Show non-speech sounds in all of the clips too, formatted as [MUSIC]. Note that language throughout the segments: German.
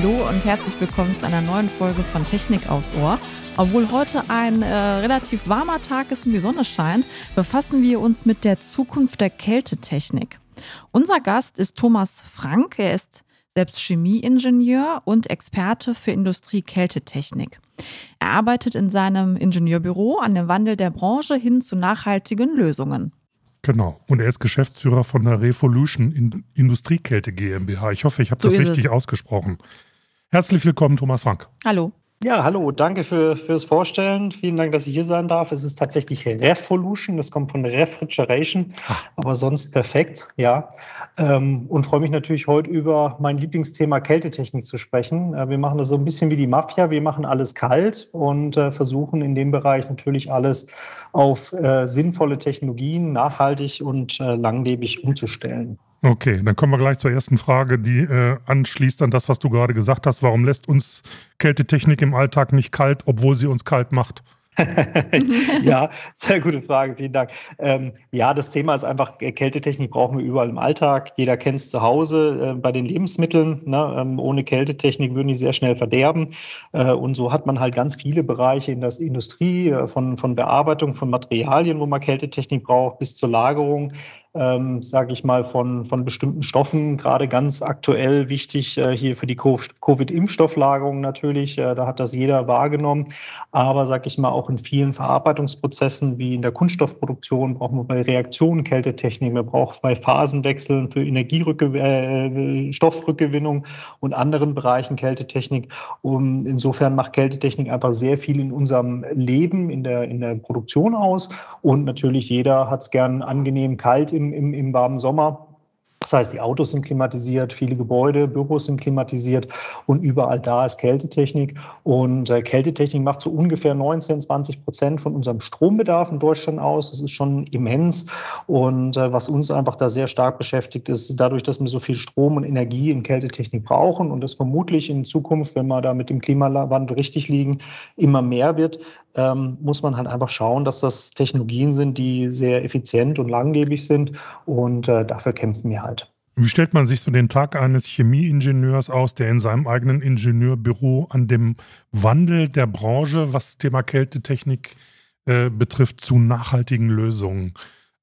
Hallo und herzlich willkommen zu einer neuen Folge von Technik aufs Ohr. Obwohl heute ein äh, relativ warmer Tag ist und die Sonne scheint, befassen wir uns mit der Zukunft der Kältetechnik. Unser Gast ist Thomas Frank. Er ist selbst Chemieingenieur und Experte für Industrie-Kältetechnik. Er arbeitet in seinem Ingenieurbüro an dem Wandel der Branche hin zu nachhaltigen Lösungen. Genau. Und er ist Geschäftsführer von der Revolution Industriekälte GmbH. Ich hoffe, ich habe so das richtig es. ausgesprochen. Herzlich willkommen, Thomas Frank. Hallo. Ja, hallo, danke für, fürs Vorstellen. Vielen Dank, dass ich hier sein darf. Es ist tatsächlich Revolution, das kommt von Refrigeration, Ach. aber sonst perfekt, ja. Ähm, und freue mich natürlich heute über mein Lieblingsthema Kältetechnik zu sprechen. Äh, wir machen das so ein bisschen wie die Mafia. Wir machen alles kalt und äh, versuchen in dem Bereich natürlich alles auf äh, sinnvolle Technologien, nachhaltig und langlebig umzustellen. Okay, dann kommen wir gleich zur ersten Frage, die äh, anschließt an das, was du gerade gesagt hast. Warum lässt uns Kältetechnik im Alltag nicht kalt, obwohl sie uns kalt macht? [LAUGHS] ja, sehr gute Frage, vielen Dank. Ähm, ja, das Thema ist einfach, äh, Kältetechnik brauchen wir überall im Alltag. Jeder kennt es zu Hause äh, bei den Lebensmitteln. Ne? Ähm, ohne Kältetechnik würden die sehr schnell verderben. Äh, und so hat man halt ganz viele Bereiche in der Industrie, äh, von, von Bearbeitung von Materialien, wo man Kältetechnik braucht, bis zur Lagerung ähm, sage ich mal, von, von bestimmten Stoffen. Gerade ganz aktuell wichtig äh, hier für die Covid-Impfstofflagerung natürlich. Äh, da hat das jeder wahrgenommen. Aber, sage ich mal, auch in vielen Verarbeitungsprozessen wie in der Kunststoffproduktion brauchen wir bei Reaktionen Kältetechnik. Wir brauchen bei Phasenwechseln für Energierückgewinnung, äh, Stoffrückgewinnung und anderen Bereichen Kältetechnik. Und insofern macht Kältetechnik einfach sehr viel in unserem Leben, in der, in der Produktion aus. Und natürlich jeder hat es gern angenehm kalt im, im, im warmen Sommer. Das heißt, die Autos sind klimatisiert, viele Gebäude, Büros sind klimatisiert und überall da ist Kältetechnik. Und äh, Kältetechnik macht so ungefähr 19, 20 Prozent von unserem Strombedarf in Deutschland aus. Das ist schon immens. Und äh, was uns einfach da sehr stark beschäftigt, ist dadurch, dass wir so viel Strom und Energie in Kältetechnik brauchen und das vermutlich in Zukunft, wenn wir da mit dem Klimawandel richtig liegen, immer mehr wird, ähm, muss man halt einfach schauen, dass das Technologien sind, die sehr effizient und langlebig sind. Und äh, dafür kämpfen wir halt. Wie stellt man sich so den Tag eines Chemieingenieurs aus, der in seinem eigenen Ingenieurbüro an dem Wandel der Branche, was das Thema Kältetechnik äh, betrifft, zu nachhaltigen Lösungen,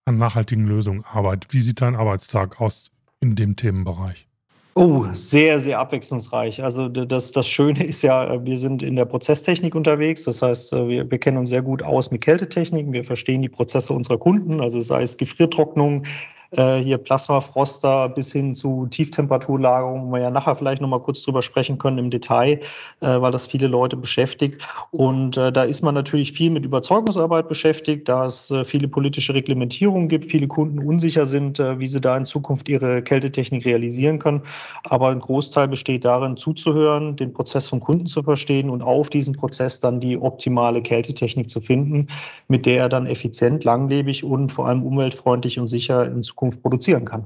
an nachhaltigen Lösungen arbeitet? Wie sieht dein Arbeitstag aus in dem Themenbereich? Oh, sehr, sehr abwechslungsreich. Also das, das Schöne ist ja, wir sind in der Prozesstechnik unterwegs. Das heißt, wir, wir kennen uns sehr gut aus mit Kältetechniken. Wir verstehen die Prozesse unserer Kunden, also sei es Gefriertrocknung, äh, hier Plasmafroster bis hin zu Tieftemperaturlagerung, wo wir ja nachher vielleicht nochmal kurz drüber sprechen können im Detail, äh, weil das viele Leute beschäftigt. Und äh, da ist man natürlich viel mit Überzeugungsarbeit beschäftigt, da es äh, viele politische Reglementierungen gibt, viele Kunden unsicher sind, äh, wie sie da in Zukunft ihre Kältetechnik realisieren können. Aber ein Großteil besteht darin, zuzuhören, den Prozess vom Kunden zu verstehen und auf diesen Prozess dann die optimale Kältetechnik zu finden, mit der er dann effizient, langlebig und vor allem umweltfreundlich und sicher in Zukunft Zukunft produzieren kann.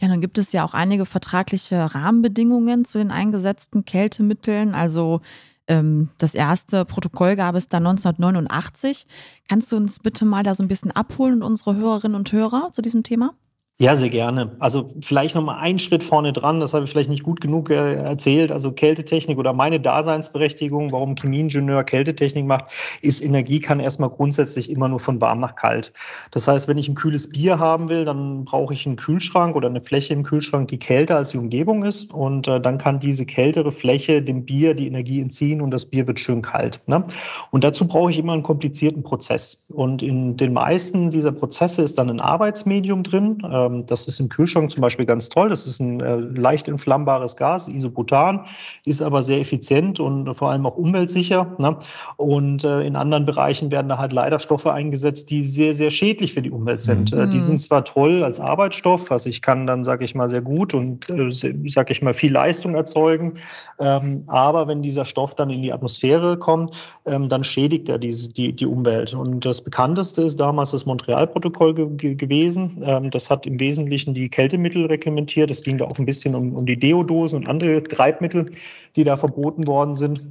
Ja, dann gibt es ja auch einige vertragliche Rahmenbedingungen zu den eingesetzten Kältemitteln. Also ähm, das erste Protokoll gab es da 1989. Kannst du uns bitte mal da so ein bisschen abholen und unsere Hörerinnen und Hörer zu diesem Thema? Ja, sehr gerne. Also vielleicht noch mal einen Schritt vorne dran, das habe ich vielleicht nicht gut genug äh, erzählt. Also Kältetechnik oder meine Daseinsberechtigung, warum Chemieingenieur Kältetechnik macht, ist Energie kann erstmal grundsätzlich immer nur von warm nach kalt. Das heißt, wenn ich ein kühles Bier haben will, dann brauche ich einen Kühlschrank oder eine Fläche im Kühlschrank, die kälter als die Umgebung ist. Und äh, dann kann diese kältere Fläche dem Bier die Energie entziehen und das Bier wird schön kalt. Ne? Und dazu brauche ich immer einen komplizierten Prozess. Und in den meisten dieser Prozesse ist dann ein Arbeitsmedium drin. Äh, ähm, das ist im Kühlschrank zum Beispiel ganz toll. Das ist ein äh, leicht entflammbares Gas, Isobutan, ist aber sehr effizient und vor allem auch umweltsicher. Ne? Und äh, in anderen Bereichen werden da halt leider Stoffe eingesetzt, die sehr, sehr schädlich für die Umwelt sind. Mhm. die sind zwar toll als Arbeitsstoff, also ich kann dann, sage ich mal, sehr gut und, äh, sage ich mal, viel Leistung erzeugen. Ähm, aber wenn dieser Stoff dann in die Atmosphäre kommt, ähm, dann schädigt er diese, die, die Umwelt. Und das bekannteste ist damals das Montreal-Protokoll ge gewesen. Ähm, das hat im Wesentlichen die Kältemittel reglementiert. Es ging da auch ein bisschen um, um die Deodosen und andere Treibmittel, die da verboten worden sind.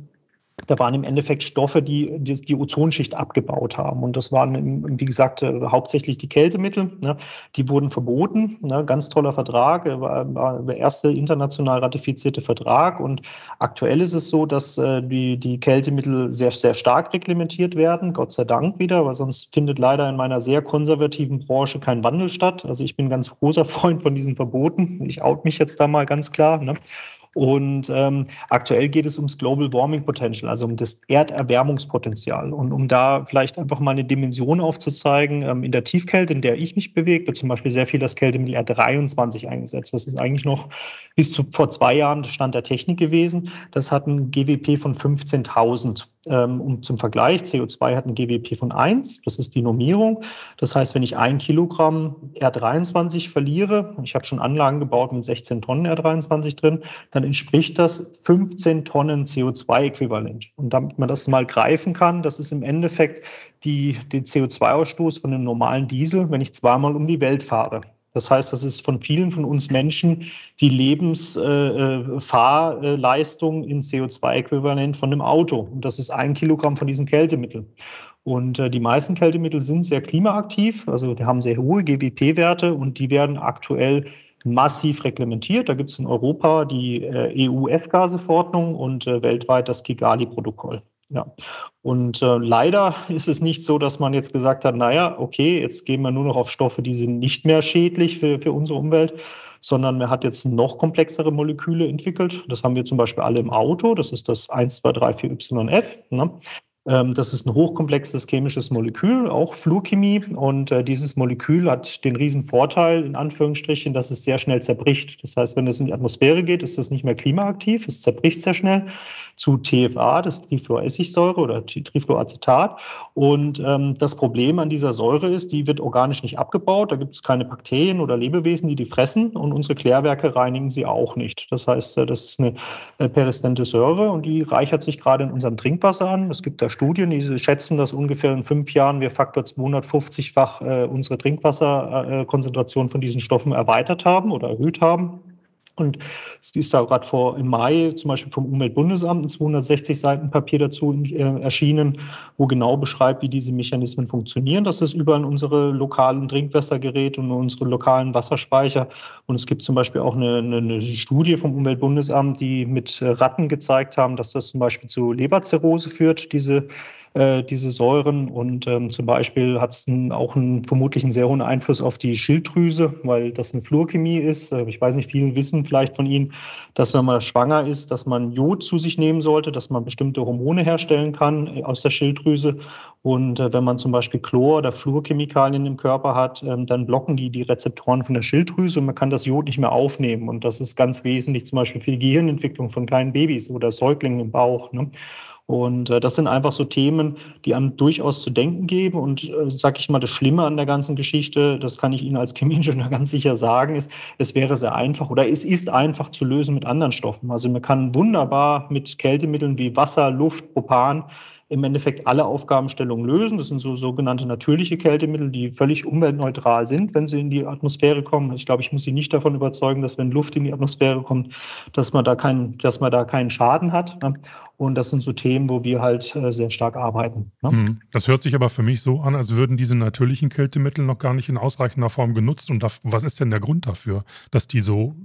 Da waren im Endeffekt Stoffe, die, die die Ozonschicht abgebaut haben. Und das waren, wie gesagt, äh, hauptsächlich die Kältemittel. Ne? Die wurden verboten. Ne? Ganz toller Vertrag, war, war der erste international ratifizierte Vertrag. Und aktuell ist es so, dass äh, die, die Kältemittel sehr, sehr stark reglementiert werden. Gott sei Dank wieder, weil sonst findet leider in meiner sehr konservativen Branche kein Wandel statt. Also ich bin ganz großer [LAUGHS] Freund von diesen Verboten. Ich out mich jetzt da mal ganz klar. Ne? Und ähm, aktuell geht es ums Global Warming Potential, also um das Erderwärmungspotenzial. Und um da vielleicht einfach mal eine Dimension aufzuzeigen, ähm, in der Tiefkälte, in der ich mich bewege, wird zum Beispiel sehr viel das Kältemittel R23 eingesetzt. Das ist eigentlich noch bis zu vor zwei Jahren Stand der Technik gewesen. Das hat ein GWP von 15.000. Ähm, um zum Vergleich, CO2 hat ein GWP von 1, das ist die Normierung. Das heißt, wenn ich ein Kilogramm R23 verliere, ich habe schon Anlagen gebaut mit 16 Tonnen R23 drin, dann entspricht das 15 Tonnen CO2-Äquivalent. Und damit man das mal greifen kann, das ist im Endeffekt die, den CO2-Ausstoß von einem normalen Diesel, wenn ich zweimal um die Welt fahre. Das heißt, das ist von vielen von uns Menschen die Lebensfahrleistung äh, äh in CO2-Äquivalent von einem Auto. Und das ist ein Kilogramm von diesem Kältemittel. Und äh, die meisten Kältemittel sind sehr klimaaktiv, also die haben sehr hohe GWP-Werte und die werden aktuell massiv reglementiert. Da gibt es in Europa die EU-F-Gase-Verordnung und weltweit das Kigali-Protokoll. Ja. Und äh, leider ist es nicht so, dass man jetzt gesagt hat, naja, okay, jetzt gehen wir nur noch auf Stoffe, die sind nicht mehr schädlich für, für unsere Umwelt, sondern man hat jetzt noch komplexere Moleküle entwickelt. Das haben wir zum Beispiel alle im Auto. Das ist das 1, 2, 3, 4 YF. Ne? Ähm, das ist ein hochkomplexes chemisches Molekül, auch Fluorchemie. Und äh, dieses Molekül hat den riesen Vorteil, in Anführungsstrichen, dass es sehr schnell zerbricht. Das heißt, wenn es in die Atmosphäre geht, ist das nicht mehr klimaaktiv, es zerbricht sehr schnell zu TFA, das Trifluoressigsäure oder Trifluoracetat. Und ähm, das Problem an dieser Säure ist, die wird organisch nicht abgebaut. Da gibt es keine Bakterien oder Lebewesen, die die fressen. Und unsere Klärwerke reinigen sie auch nicht. Das heißt, äh, das ist eine äh, persistente Säure und die reichert sich gerade in unserem Trinkwasser an. Es gibt da Studien, die schätzen, dass ungefähr in fünf Jahren wir Faktor 250-fach äh, unsere Trinkwasserkonzentration von diesen Stoffen erweitert haben oder erhöht haben. Und es ist da gerade vor im Mai zum Beispiel vom Umweltbundesamt ein 260 Seiten Papier dazu äh, erschienen, wo genau beschreibt, wie diese Mechanismen funktionieren. Das ist über unsere lokalen Trinkwassergeräte und unsere lokalen Wasserspeicher. Und es gibt zum Beispiel auch eine, eine, eine Studie vom Umweltbundesamt, die mit Ratten gezeigt haben, dass das zum Beispiel zu Leberzirrhose führt, diese äh, diese Säuren. Und ähm, zum Beispiel hat es auch einen, vermutlich einen sehr hohen Einfluss auf die Schilddrüse, weil das eine Fluorchemie ist. Äh, ich weiß nicht, viele wissen vielleicht von Ihnen, dass wenn man schwanger ist, dass man Jod zu sich nehmen sollte, dass man bestimmte Hormone herstellen kann äh, aus der Schilddrüse. Und äh, wenn man zum Beispiel Chlor- oder Fluorchemikalien im Körper hat, ähm, dann blocken die die Rezeptoren von der Schilddrüse und man kann das Jod nicht mehr aufnehmen. Und das ist ganz wesentlich zum Beispiel für die Gehirnentwicklung von kleinen Babys oder Säuglingen im Bauch. Ne? Und äh, das sind einfach so Themen, die einem durchaus zu denken geben. Und äh, sag ich mal, das Schlimme an der ganzen Geschichte, das kann ich Ihnen als [LAUGHS] Chemieingenieur ganz sicher sagen, ist, es wäre sehr einfach oder es ist einfach zu lösen mit anderen Stoffen. Also man kann wunderbar mit Kältemitteln wie Wasser, Luft, Propan im Endeffekt alle Aufgabenstellungen lösen. Das sind so sogenannte natürliche Kältemittel, die völlig umweltneutral sind, wenn sie in die Atmosphäre kommen. Ich glaube, ich muss Sie nicht davon überzeugen, dass wenn Luft in die Atmosphäre kommt, dass man da keinen, dass man da keinen Schaden hat. Ne? Und das sind so Themen, wo wir halt äh, sehr stark arbeiten. Ne? Hm. Das hört sich aber für mich so an, als würden diese natürlichen Kältemittel noch gar nicht in ausreichender Form genutzt. Und was ist denn der Grund dafür, dass die so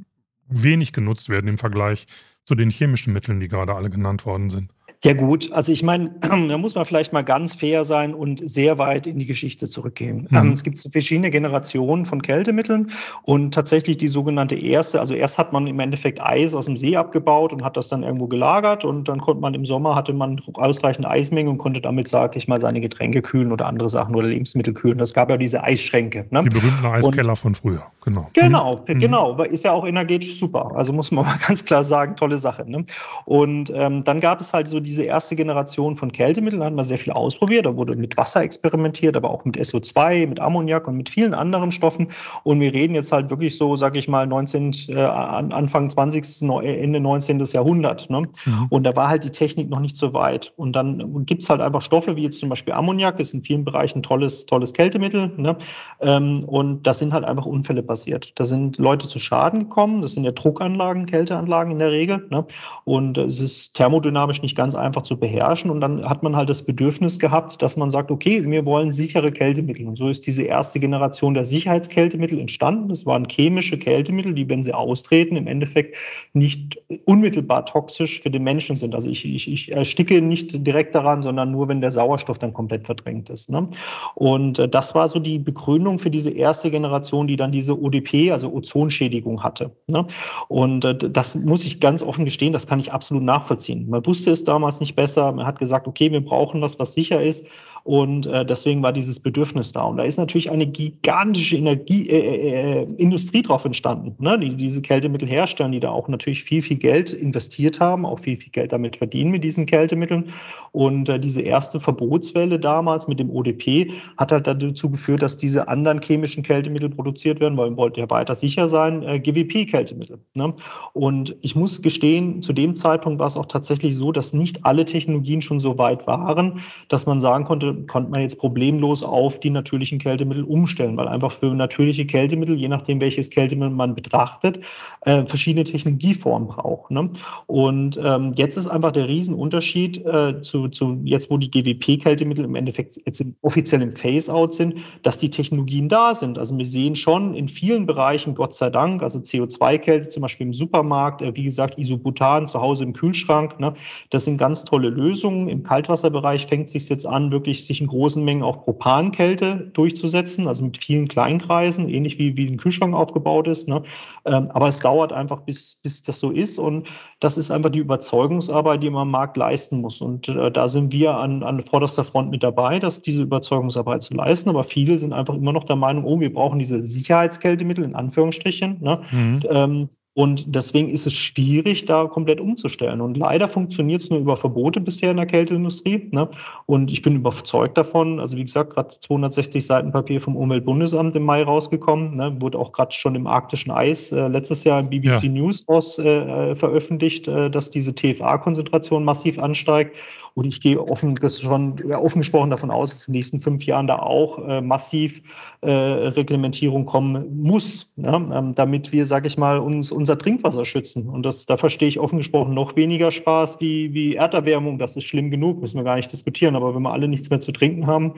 wenig genutzt werden im Vergleich zu den chemischen Mitteln, die gerade alle genannt worden sind? Ja gut, also ich meine, [CLEARS THROAT] da muss man vielleicht mal ganz fair sein und sehr weit in die Geschichte zurückgehen. Mhm. Ähm, es gibt verschiedene Generationen von Kältemitteln und tatsächlich die sogenannte erste, also erst hat man im Endeffekt Eis aus dem See abgebaut und hat das dann irgendwo gelagert und dann konnte man im Sommer, hatte man ausreichend Eismenge und konnte damit, sage ich mal, seine Getränke kühlen oder andere Sachen oder Lebensmittel kühlen. Das gab ja diese Eisschränke. Ne? Die berühmten Eiskeller und, von früher, genau. Genau, mhm. genau, ist ja auch energetisch super. Also muss man [LAUGHS] mal ganz klar sagen, tolle Sache. Ne? Und ähm, dann gab es halt so diese diese erste Generation von Kältemitteln hat man sehr viel ausprobiert. Da wurde mit Wasser experimentiert, aber auch mit SO2, mit Ammoniak und mit vielen anderen Stoffen. Und wir reden jetzt halt wirklich so, sage ich mal, 19, äh, Anfang 20., Ende 19. Jahrhundert. Ne? Mhm. Und da war halt die Technik noch nicht so weit. Und dann gibt es halt einfach Stoffe wie jetzt zum Beispiel Ammoniak, ist in vielen Bereichen tolles, tolles Kältemittel. Ne? Ähm, und das sind halt einfach Unfälle passiert. Da sind Leute zu Schaden gekommen. Das sind ja Druckanlagen, Kälteanlagen in der Regel. Ne? Und es ist thermodynamisch nicht ganz ganz einfach zu beherrschen. Und dann hat man halt das Bedürfnis gehabt, dass man sagt, okay, wir wollen sichere Kältemittel. Und so ist diese erste Generation der Sicherheitskältemittel entstanden. Das waren chemische Kältemittel, die, wenn sie austreten, im Endeffekt nicht unmittelbar toxisch für den Menschen sind. Also ich, ich, ich ersticke nicht direkt daran, sondern nur, wenn der Sauerstoff dann komplett verdrängt ist. Ne? Und äh, das war so die Begründung für diese erste Generation, die dann diese ODP, also Ozonschädigung hatte. Ne? Und äh, das muss ich ganz offen gestehen, das kann ich absolut nachvollziehen. Man wusste es damals nicht besser. Man hat gesagt, okay, wir brauchen was, was sicher ist. Und äh, deswegen war dieses Bedürfnis da. Und da ist natürlich eine gigantische Energie, äh, äh, äh, Industrie drauf entstanden, ne? die diese Kältemittel herstellen, die da auch natürlich viel, viel Geld investiert haben, auch viel, viel Geld damit verdienen mit diesen Kältemitteln. Und äh, diese erste Verbotswelle damals mit dem ODP hat halt dazu geführt, dass diese anderen chemischen Kältemittel produziert werden, weil wir wollten ja weiter sicher sein, äh, GWP-Kältemittel. Ne? Und ich muss gestehen, zu dem Zeitpunkt war es auch tatsächlich so, dass nicht alle Technologien schon so weit waren, dass man sagen konnte, konnte man jetzt problemlos auf die natürlichen Kältemittel umstellen, weil einfach für natürliche Kältemittel, je nachdem welches Kältemittel man betrachtet, äh, verschiedene Technologieformen braucht. Ne? Und ähm, jetzt ist einfach der Riesenunterschied äh, zu, zu jetzt, wo die GWP-Kältemittel im Endeffekt jetzt offiziell im Phase-out sind, dass die Technologien da sind. Also wir sehen schon in vielen Bereichen, Gott sei Dank, also CO2-Kälte zum Beispiel im Supermarkt, äh, wie gesagt, Isobutan zu Hause im Kühlschrank, ne? das sind ganz tolle Lösungen. Im Kaltwasserbereich fängt es sich jetzt an, wirklich sich in großen Mengen auch Propankälte durchzusetzen, also mit vielen Kleinkreisen, ähnlich wie, wie ein Kühlschrank aufgebaut ist. Ne? Ähm, aber es dauert einfach, bis, bis das so ist. Und das ist einfach die Überzeugungsarbeit, die man am Markt leisten muss. Und äh, da sind wir an, an vorderster Front mit dabei, dass diese Überzeugungsarbeit zu leisten. Aber viele sind einfach immer noch der Meinung, oh, wir brauchen diese Sicherheitskältemittel in Anführungsstrichen. Ne? Mhm. Ähm, und deswegen ist es schwierig, da komplett umzustellen. Und leider funktioniert es nur über Verbote bisher in der Kälteindustrie. Ne? Und ich bin überzeugt davon. Also wie gesagt, gerade 260 Seiten Papier vom Umweltbundesamt im Mai rausgekommen. Ne? Wurde auch gerade schon im arktischen Eis äh, letztes Jahr im BBC ja. News aus äh, äh, veröffentlicht, äh, dass diese TFA-Konzentration massiv ansteigt. Und ich gehe offen, das schon offen gesprochen davon aus, dass in den nächsten fünf Jahren da auch äh, massiv äh, Reglementierung kommen muss, ja, ähm, damit wir, sage ich mal, uns unser Trinkwasser schützen. Und das, da verstehe ich offen gesprochen noch weniger Spaß wie, wie Erderwärmung. Das ist schlimm genug, müssen wir gar nicht diskutieren. Aber wenn wir alle nichts mehr zu trinken haben,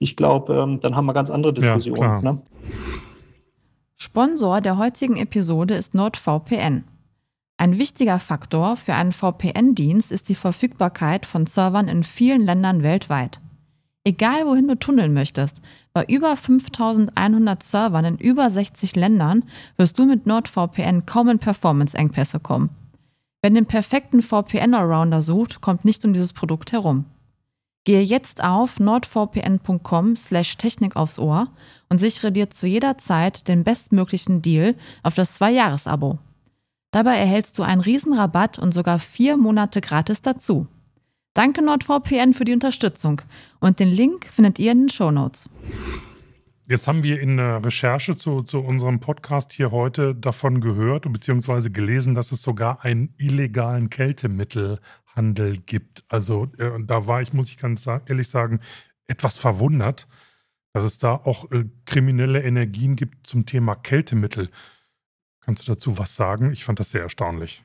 ich glaube, ähm, dann haben wir ganz andere Diskussionen. Ja, ne? Sponsor der heutigen Episode ist NordVPN. Ein wichtiger Faktor für einen VPN-Dienst ist die Verfügbarkeit von Servern in vielen Ländern weltweit. Egal wohin du tunneln möchtest, bei über 5100 Servern in über 60 Ländern wirst du mit NordVPN kaum in Performance-Engpässe kommen. Wer den perfekten VPN-Allrounder sucht, kommt nicht um dieses Produkt herum. Gehe jetzt auf nordvpn.com slash Technik aufs Ohr und sichere dir zu jeder Zeit den bestmöglichen Deal auf das Zwei-Jahres-Abo. Dabei erhältst du einen Riesenrabatt und sogar vier Monate gratis dazu. Danke NordVPN für die Unterstützung und den Link findet ihr in den Show Notes. Jetzt haben wir in der Recherche zu, zu unserem Podcast hier heute davon gehört bzw. gelesen, dass es sogar einen illegalen Kältemittelhandel gibt. Also äh, da war ich, muss ich ganz ehrlich sagen, etwas verwundert, dass es da auch äh, kriminelle Energien gibt zum Thema Kältemittel. Kannst du dazu was sagen? Ich fand das sehr erstaunlich.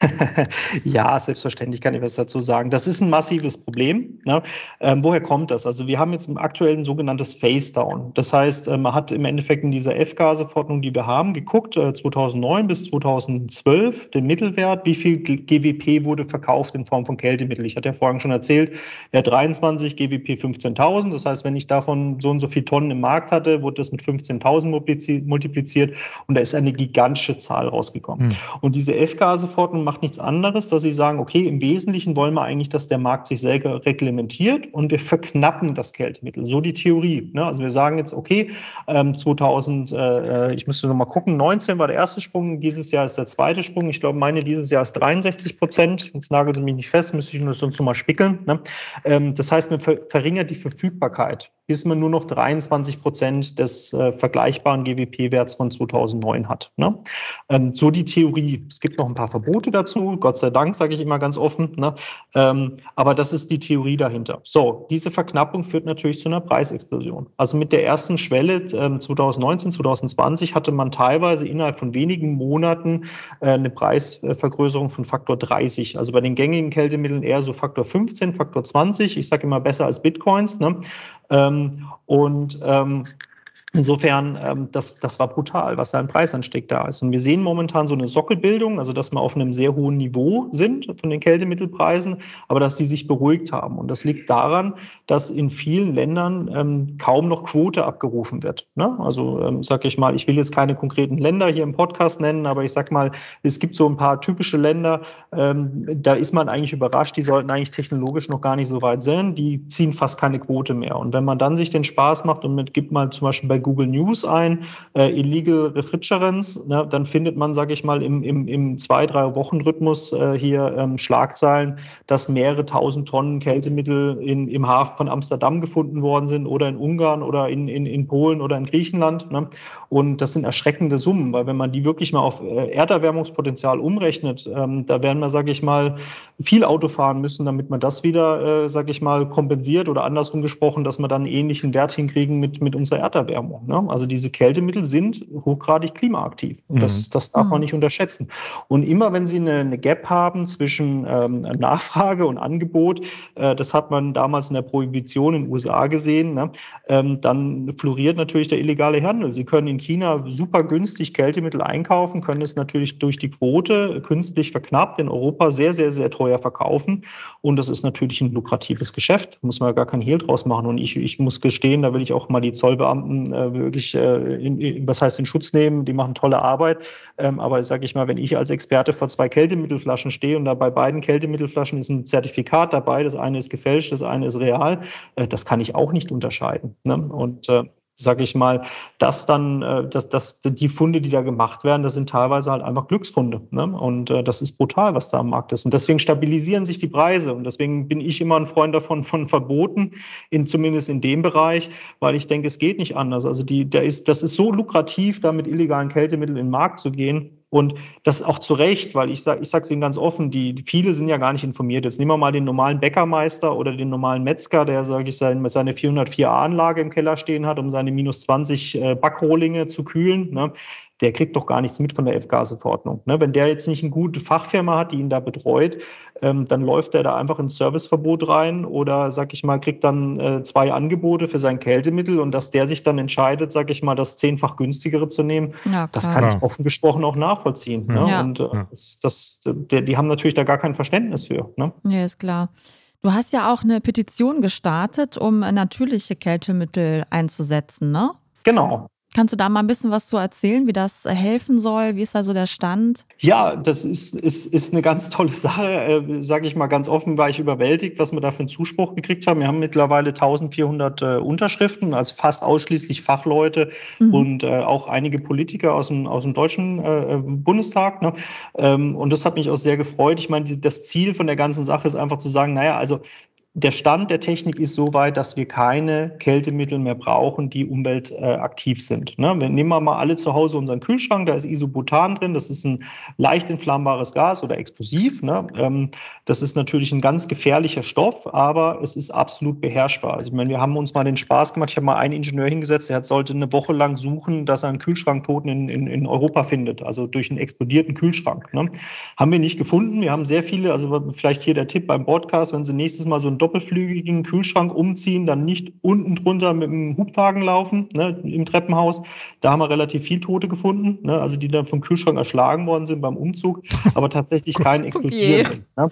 [LAUGHS] ja, selbstverständlich kann ich was dazu sagen. Das ist ein massives Problem. Ne? Ähm, woher kommt das? Also wir haben jetzt im aktuellen sogenanntes Face-Down. Das heißt, äh, man hat im Endeffekt in dieser F-Gase-Verordnung, die wir haben, geguckt, äh, 2009 bis 2012, den Mittelwert, wie viel GWP wurde verkauft in Form von Kältemittel. Ich hatte ja vorhin schon erzählt, ja 23 GWP 15.000. Das heißt, wenn ich davon so und so viele Tonnen im Markt hatte, wurde das mit 15.000 multipliziert und da ist eine gigantische Zahl rausgekommen. Hm. Und diese F-Gase-Verordnung Verordnung macht nichts anderes, dass sie sagen, okay, im Wesentlichen wollen wir eigentlich, dass der Markt sich selber reglementiert und wir verknappen das Kältemittel. So die Theorie. Ne? Also wir sagen jetzt, okay, ähm, 2000, äh, ich müsste noch mal gucken, 19 war der erste Sprung, dieses Jahr ist der zweite Sprung. Ich glaube, meine dieses Jahr ist 63 Prozent. Jetzt nagelt mich nicht fest, müsste ich nur sonst noch mal spickeln. Ne? Ähm, das heißt, man ver verringert die Verfügbarkeit bis man nur noch 23 Prozent des äh, vergleichbaren GWP-Werts von 2009 hat. Ne? Ähm, so die Theorie. Es gibt noch ein paar Verbote Quote dazu, Gott sei Dank, sage ich immer ganz offen. Ne? Ähm, aber das ist die Theorie dahinter. So, diese Verknappung führt natürlich zu einer Preisexplosion. Also mit der ersten Schwelle ähm, 2019, 2020 hatte man teilweise innerhalb von wenigen Monaten äh, eine Preisvergrößerung von Faktor 30. Also bei den gängigen Kältemitteln eher so Faktor 15, Faktor 20. Ich sage immer besser als Bitcoins. Ne? Ähm, und ähm, Insofern, ähm, das, das war brutal, was da ein Preisanstieg da ist. Und wir sehen momentan so eine Sockelbildung, also dass wir auf einem sehr hohen Niveau sind von den Kältemittelpreisen, aber dass die sich beruhigt haben. Und das liegt daran, dass in vielen Ländern ähm, kaum noch Quote abgerufen wird. Ne? Also ähm, sag ich mal, ich will jetzt keine konkreten Länder hier im Podcast nennen, aber ich sag mal, es gibt so ein paar typische Länder, ähm, da ist man eigentlich überrascht, die sollten eigentlich technologisch noch gar nicht so weit sein, die ziehen fast keine Quote mehr. Und wenn man dann sich den Spaß macht und mit gibt mal zum Beispiel bei Google News ein, äh, Illegal Refrigerants, ne, dann findet man, sage ich mal, im, im, im zwei, drei Wochen Rhythmus äh, hier ähm, Schlagzeilen, dass mehrere tausend Tonnen Kältemittel in, im Hafen von Amsterdam gefunden worden sind oder in Ungarn oder in, in, in Polen oder in Griechenland. Ne? Und das sind erschreckende Summen, weil wenn man die wirklich mal auf äh, Erderwärmungspotenzial umrechnet, ähm, da werden wir, sage ich mal, viel Auto fahren müssen, damit man das wieder, äh, sage ich mal, kompensiert oder andersrum gesprochen, dass wir dann einen ähnlichen Wert hinkriegen mit, mit unserer Erderwärmung. Ne? Also diese Kältemittel sind hochgradig klimaaktiv. Und das, mhm. das darf man mhm. nicht unterschätzen. Und immer wenn Sie eine, eine Gap haben zwischen ähm, Nachfrage und Angebot, äh, das hat man damals in der Prohibition in den USA gesehen, ne? ähm, dann floriert natürlich der illegale Handel. Sie können in China super günstig Kältemittel einkaufen, können es natürlich durch die Quote künstlich verknappt in Europa sehr, sehr, sehr teuer verkaufen. Und das ist natürlich ein lukratives Geschäft, muss man gar kein Hehl draus machen. Und ich, ich muss gestehen, da will ich auch mal die Zollbeamten äh, wirklich, äh, in, in, was heißt in Schutz nehmen, die machen tolle Arbeit. Ähm, aber sage ich mal, wenn ich als Experte vor zwei Kältemittelflaschen stehe und da bei beiden Kältemittelflaschen ist ein Zertifikat dabei, das eine ist gefälscht, das eine ist real, äh, das kann ich auch nicht unterscheiden. Ne? Und äh, sage ich mal, dass dann, äh, dass, dass die Funde, die da gemacht werden, das sind teilweise halt einfach Glücksfunde. Ne? Und äh, das ist brutal, was da am Markt ist. Und deswegen stabilisieren sich die Preise. Und deswegen bin ich immer ein Freund davon von Verboten, in, zumindest in dem Bereich, weil ich denke, es geht nicht anders. Also die, der ist, das ist so lukrativ, da mit illegalen Kältemitteln in den Markt zu gehen und das auch zu Recht, weil ich sage ich es Ihnen ganz offen, die, viele sind ja gar nicht informiert. Jetzt nehmen wir mal den normalen Bäckermeister oder den normalen Metzger, der, sage ich, seine, seine 404a-Anlage im Keller stehen hat, um seine minus 20 äh, Backrohlinge zu kühlen. Ne? Der kriegt doch gar nichts mit von der F-Gase-Verordnung. Ne? Wenn der jetzt nicht eine gute Fachfirma hat, die ihn da betreut, ähm, dann läuft er da einfach ins Serviceverbot rein oder, sag ich mal, kriegt dann äh, zwei Angebote für sein Kältemittel und dass der sich dann entscheidet, sag ich mal, das zehnfach günstigere zu nehmen, ja, das kann ich offen gesprochen auch nachvollziehen. Ne? Ja. Und äh, das, das, der, die haben natürlich da gar kein Verständnis für. Ne? Ja, ist klar. Du hast ja auch eine Petition gestartet, um natürliche Kältemittel einzusetzen, ne? Genau, Kannst du da mal ein bisschen was zu erzählen, wie das äh, helfen soll? Wie ist da so der Stand? Ja, das ist, ist, ist eine ganz tolle [LAUGHS] Sache. Äh, Sage ich mal ganz offen, war ich überwältigt, was wir da für einen Zuspruch gekriegt haben. Wir haben mittlerweile 1400 äh, Unterschriften, also fast ausschließlich Fachleute mhm. und äh, auch einige Politiker aus dem, aus dem deutschen äh, Bundestag. Ne? Ähm, und das hat mich auch sehr gefreut. Ich meine, das Ziel von der ganzen Sache ist einfach zu sagen, naja, also der Stand der Technik ist so weit, dass wir keine Kältemittel mehr brauchen, die umweltaktiv sind. Ne? Wir nehmen wir mal alle zu Hause unseren Kühlschrank, da ist Isobutan drin, das ist ein leicht inflammbares Gas oder explosiv. Ne? Ähm, das ist natürlich ein ganz gefährlicher Stoff, aber es ist absolut beherrschbar. Also ich meine, wir haben uns mal den Spaß gemacht, ich habe mal einen Ingenieur hingesetzt, der sollte eine Woche lang suchen, dass er einen Kühlschranktoten in, in, in Europa findet, also durch einen explodierten Kühlschrank. Ne? Haben wir nicht gefunden. Wir haben sehr viele, also vielleicht hier der Tipp beim Podcast, wenn Sie nächstes Mal so ein doppelflügigen Kühlschrank umziehen, dann nicht unten drunter mit dem Hubwagen laufen, ne, im Treppenhaus. Da haben wir relativ viel Tote gefunden, ne, also die dann vom Kühlschrank erschlagen worden sind beim Umzug, aber tatsächlich [LAUGHS] kein explodieren. Ne?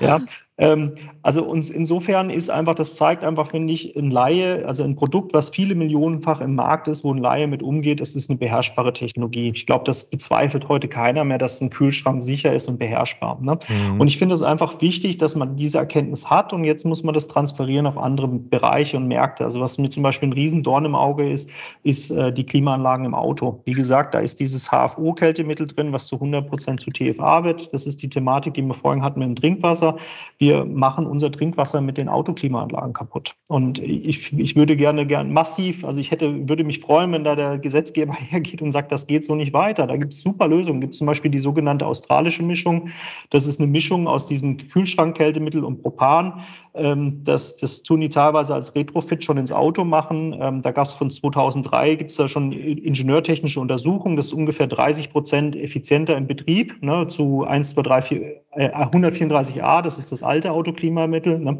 Ja. ja. Ähm, also uns insofern ist einfach, das zeigt einfach, finde ich, ein Laie, also ein Produkt, was viele Millionenfach im Markt ist, wo ein Laie mit umgeht, das ist eine beherrschbare Technologie. Ich glaube, das bezweifelt heute keiner mehr, dass ein Kühlschrank sicher ist und beherrschbar. Ne? Mhm. Und ich finde es einfach wichtig, dass man diese Erkenntnis hat und jetzt muss man das transferieren auf andere Bereiche und Märkte. Also was mir zum Beispiel ein Riesendorn im Auge ist, ist äh, die Klimaanlagen im Auto. Wie gesagt, da ist dieses HFO-Kältemittel drin, was zu 100 Prozent zu TFA wird. Das ist die Thematik, die wir vorhin hatten mit dem Trinkwasser. Wir wir machen unser Trinkwasser mit den Autoklimaanlagen kaputt. Und ich, ich würde gerne, gerne massiv, also ich hätte, würde mich freuen, wenn da der Gesetzgeber [LAUGHS] hergeht und sagt, das geht so nicht weiter. Da gibt es super Lösungen. Gibt zum Beispiel die sogenannte australische Mischung. Das ist eine Mischung aus diesem Kühlschrankkältemittel und Propan. Ähm, das, das tun die teilweise als Retrofit schon ins Auto machen. Ähm, da gab es von 2003, gibt es da schon ingenieurtechnische Untersuchungen. Das ist ungefähr 30 Prozent effizienter im Betrieb ne, zu 1, 2, 3, 4, äh, 134a. Das ist das alte Autoklimamittel. Ne.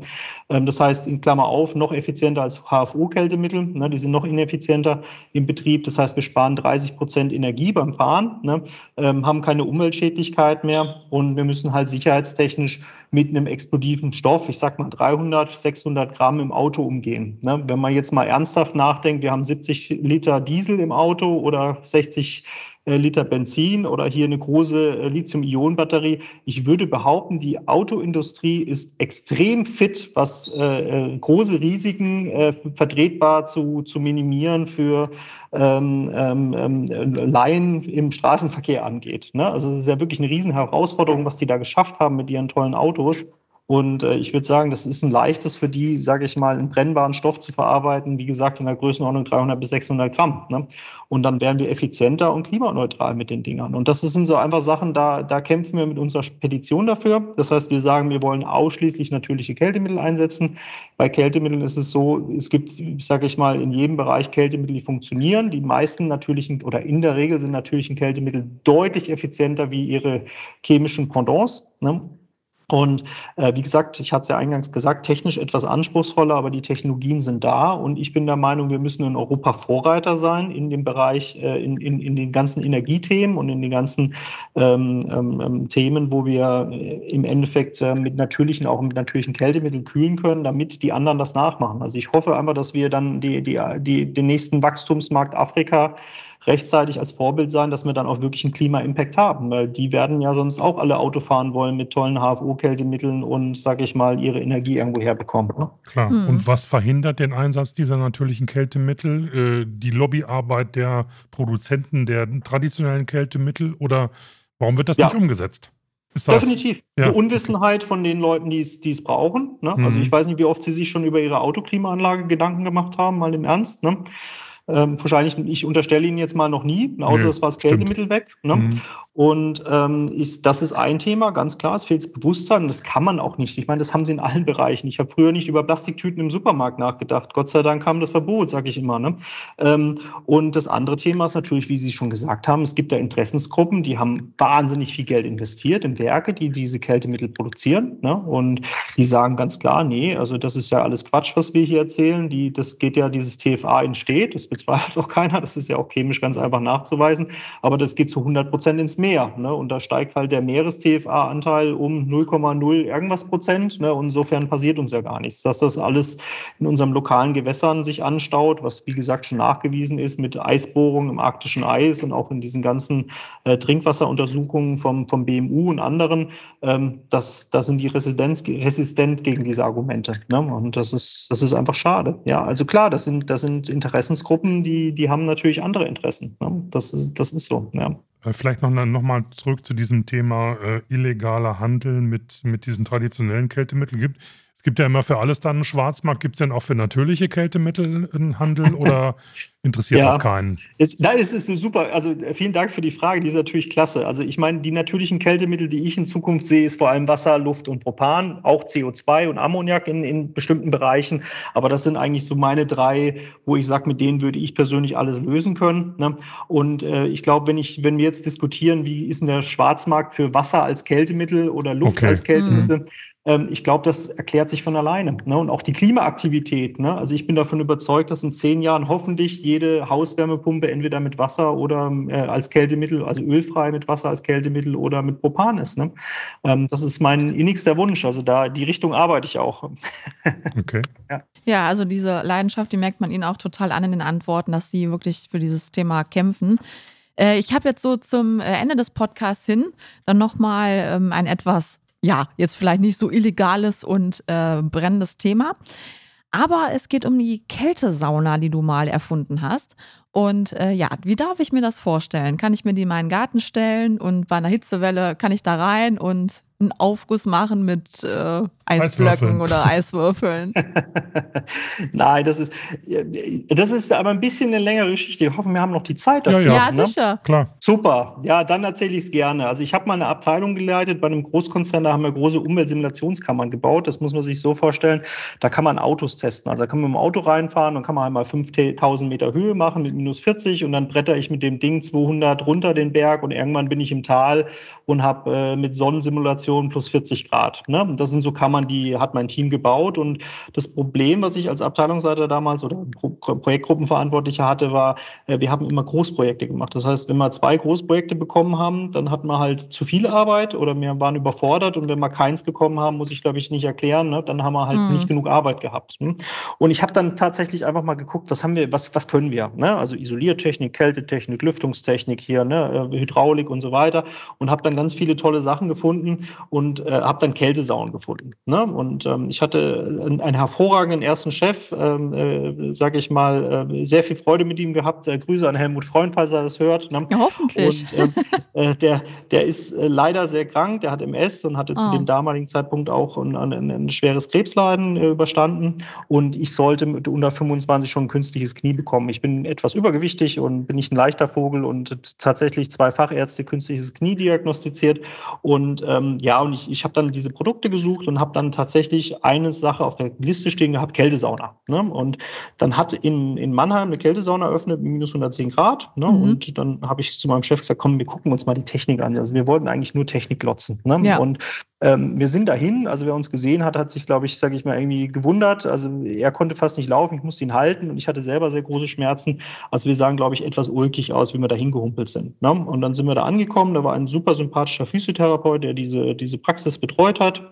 Ähm, das heißt, in Klammer auf, noch effizienter als HFO-Kältemittel. Ne, die sind noch ineffizienter im Betrieb. Das heißt, wir sparen 30 Prozent Energie beim Fahren, ne, ähm, haben keine Umweltschädlichkeit mehr und wir müssen halt sicherheitstechnisch mit einem explosiven Stoff, ich sag mal 300, 600 Gramm im Auto umgehen. Ne? Wenn man jetzt mal ernsthaft nachdenkt, wir haben 70 Liter Diesel im Auto oder 60 äh, Liter Benzin oder hier eine große äh, Lithium-Ionen-Batterie. Ich würde behaupten, die Autoindustrie ist extrem fit, was äh, äh, große Risiken äh, vertretbar zu, zu minimieren für ähm, ähm, ähm, Laien im Straßenverkehr angeht. Ne? Also es ist ja wirklich eine riesen Herausforderung, was die da geschafft haben mit ihren tollen Autos. Und äh, ich würde sagen, das ist ein leichtes für die, sage ich mal, einen brennbaren Stoff zu verarbeiten, wie gesagt, in der Größenordnung 300 bis 600 Gramm. Ne? Und dann wären wir effizienter und klimaneutral mit den Dingern. Und das sind so einfach Sachen, da, da kämpfen wir mit unserer Petition dafür. Das heißt, wir sagen, wir wollen ausschließlich natürliche Kältemittel einsetzen. Bei Kältemitteln ist es so, es gibt, sage ich mal, in jedem Bereich Kältemittel, die funktionieren. Die meisten natürlichen oder in der Regel sind natürlichen Kältemittel deutlich effizienter wie ihre chemischen Pendants. Ne? Und äh, wie gesagt, ich hatte es ja eingangs gesagt, technisch etwas anspruchsvoller, aber die Technologien sind da. Und ich bin der Meinung, wir müssen in Europa Vorreiter sein in dem Bereich, äh, in, in, in den ganzen Energiethemen und in den ganzen ähm, ähm, ähm Themen, wo wir äh, im Endeffekt äh, mit natürlichen, auch mit natürlichen Kältemitteln kühlen können, damit die anderen das nachmachen. Also ich hoffe einfach, dass wir dann die, die, die, den nächsten Wachstumsmarkt Afrika rechtzeitig als Vorbild sein, dass wir dann auch wirklich einen Klima-Impact haben, weil die werden ja sonst auch alle Auto fahren wollen mit tollen HFO-Kältemitteln und, sage ich mal, ihre Energie irgendwo herbekommen. Ne? Klar. Hm. Und was verhindert den Einsatz dieser natürlichen Kältemittel? Äh, die Lobbyarbeit der Produzenten der traditionellen Kältemittel oder warum wird das ja. nicht umgesetzt? Definitiv. Ja. Die Unwissenheit von den Leuten, die es brauchen. Ne? Also mhm. Also ich weiß nicht, wie oft sie sich schon über ihre Autoklimaanlage Gedanken gemacht haben, mal im Ernst. Ne? Ähm, wahrscheinlich, ich unterstelle Ihnen jetzt mal noch nie, außer es war das Kältemittel weg. Ne? Mhm. Und ähm, ist, das ist ein Thema, ganz klar, es fehlt das Bewusstsein das kann man auch nicht. Ich meine, das haben sie in allen Bereichen. Ich habe früher nicht über Plastiktüten im Supermarkt nachgedacht. Gott sei Dank kam das Verbot, sage ich immer. Ne? Ähm, und das andere Thema ist natürlich, wie Sie schon gesagt haben, es gibt da Interessensgruppen, die haben wahnsinnig viel Geld investiert in Werke, die diese Kältemittel produzieren. Ne? Und die sagen ganz klar, nee, also das ist ja alles Quatsch, was wir hier erzählen. Die, das geht ja, dieses TFA entsteht, das bezweifelt auch keiner, das ist ja auch chemisch ganz einfach nachzuweisen, aber das geht zu 100 Prozent ins Meer mehr. Ne? Und da steigt halt der Meeres-TFA-Anteil um 0,0 irgendwas Prozent. Ne? Und insofern passiert uns ja gar nichts. Dass das alles in unserem lokalen Gewässern sich anstaut, was wie gesagt schon nachgewiesen ist mit Eisbohrungen im arktischen Eis und auch in diesen ganzen äh, Trinkwasseruntersuchungen vom, vom BMU und anderen, ähm, das, das sind die Residenz, resistent gegen diese Argumente. Ne? Und das ist, das ist einfach schade. Ja, also klar, das sind, das sind Interessensgruppen, die, die haben natürlich andere Interessen. Ne? Das, ist, das ist so. Ja. Äh, vielleicht noch, noch mal zurück zu diesem Thema äh, illegaler Handel mit, mit diesen traditionellen Kältemitteln. Gibt, gibt ja immer für alles dann einen Schwarzmarkt. Gibt es denn auch für natürliche Kältemittel einen Handel [LAUGHS] oder interessiert ja. das keinen? Jetzt, nein, es ist super. Also äh, vielen Dank für die Frage, die ist natürlich klasse. Also ich meine, die natürlichen Kältemittel, die ich in Zukunft sehe, ist vor allem Wasser, Luft und Propan, auch CO2 und Ammoniak in, in bestimmten Bereichen. Aber das sind eigentlich so meine drei, wo ich sage, mit denen würde ich persönlich alles lösen können. Ne? Und äh, ich glaube, wenn ich, wenn wir jetzt diskutieren, wie ist denn der Schwarzmarkt für Wasser als Kältemittel oder Luft okay. als Kältemittel, mhm ich glaube, das erklärt sich von alleine. Ne? Und auch die Klimaaktivität. Ne? Also ich bin davon überzeugt, dass in zehn Jahren hoffentlich jede Hauswärmepumpe entweder mit Wasser oder äh, als Kältemittel, also ölfrei mit Wasser als Kältemittel oder mit Propan ist. Ne? Ähm, das ist mein innigster Wunsch. Also da die Richtung arbeite ich auch. [LAUGHS] Okay. ja. ja, also diese Leidenschaft, die merkt man Ihnen auch total an in den Antworten, dass Sie wirklich für dieses Thema kämpfen. Äh, ich habe jetzt so zum äh, Ende des Podcasts hin dann nochmal ähm, ein etwas ja, jetzt vielleicht nicht so illegales und äh, brennendes Thema. Aber es geht um die Kältesauna, die du mal erfunden hast. Und äh, ja, wie darf ich mir das vorstellen? Kann ich mir die in meinen Garten stellen und bei einer Hitzewelle kann ich da rein und einen Aufguss machen mit äh, Eisblöcken oder Eiswürfeln. [LAUGHS] Nein, das ist, das ist aber ein bisschen eine längere Geschichte. Ich hoffe, wir haben noch die Zeit dafür. Ja, ja. ja sicher. Klar. Super. Ja, dann erzähle ich es gerne. Also ich habe mal eine Abteilung geleitet bei einem Großkonzern, da haben wir große Umweltsimulationskammern gebaut. Das muss man sich so vorstellen. Da kann man Autos testen. Also da kann man mit dem Auto reinfahren und kann man einmal 5000 Meter Höhe machen mit minus 40 und dann bretter ich mit dem Ding 200 runter den Berg und irgendwann bin ich im Tal und habe äh, mit Sonnensimulation plus 40 Grad. Ne? Und das sind so Kammern, die hat mein Team gebaut. Und das Problem, was ich als Abteilungsleiter damals oder Projektgruppenverantwortlicher hatte, war, äh, wir haben immer Großprojekte gemacht. Das heißt, wenn wir zwei Großprojekte bekommen haben, dann hatten wir halt zu viel Arbeit oder wir waren überfordert. Und wenn wir keins bekommen haben, muss ich glaube ich nicht erklären, ne? dann haben wir halt mhm. nicht genug Arbeit gehabt. Ne? Und ich habe dann tatsächlich einfach mal geguckt, was haben wir, was, was können wir? Ne? Also Isoliertechnik, Kältetechnik, Lüftungstechnik hier, ne? Äh, Hydraulik und so weiter. Und habe dann ganz viele tolle Sachen gefunden und äh, habe dann Kältesaunen gefunden. Ne? Und ähm, ich hatte einen, einen, hervorragenden ersten Chef, ähm, äh, sage ich mal, äh, sehr viel Freude mit ihm gehabt. Äh, Grüße an Helmut Freund, falls er das hört. Ne? Ja, hoffentlich. Und ähm, äh, der, der ist leider sehr krank, der hat MS und hatte oh. zu dem damaligen Zeitpunkt auch ein, ein, ein schweres Krebsleiden überstanden. Und ich sollte mit unter 25 schon ein künstliches Knie bekommen. Ich bin etwas übergewichtig und bin nicht ein leichter Vogel und tatsächlich zwei Fachärzte künstliches Knie diagnostiziert. Und ähm, ja, und ich, ich habe dann diese Produkte gesucht und habe dann tatsächlich eine Sache auf der Liste stehen gehabt, Kältesauna. Ne? Und dann hat in, in Mannheim eine Kältesauna eröffnet, minus 110 Grad. Ne? Mhm. Und dann habe ich zu meinem Chef gesagt, komm, wir gucken uns mal die Technik an. Also wir wollten eigentlich nur Technik glotzen. Ne? Ja. Und ähm, wir sind dahin, also wer uns gesehen hat, hat sich, glaube ich, sage ich mal, irgendwie gewundert. Also er konnte fast nicht laufen, ich musste ihn halten und ich hatte selber sehr große Schmerzen. Also wir sahen, glaube ich, etwas ulkig aus, wie wir dahin gehumpelt sind. Ne? Und dann sind wir da angekommen, da war ein super sympathischer Physiotherapeut, der diese diese Praxis betreut hat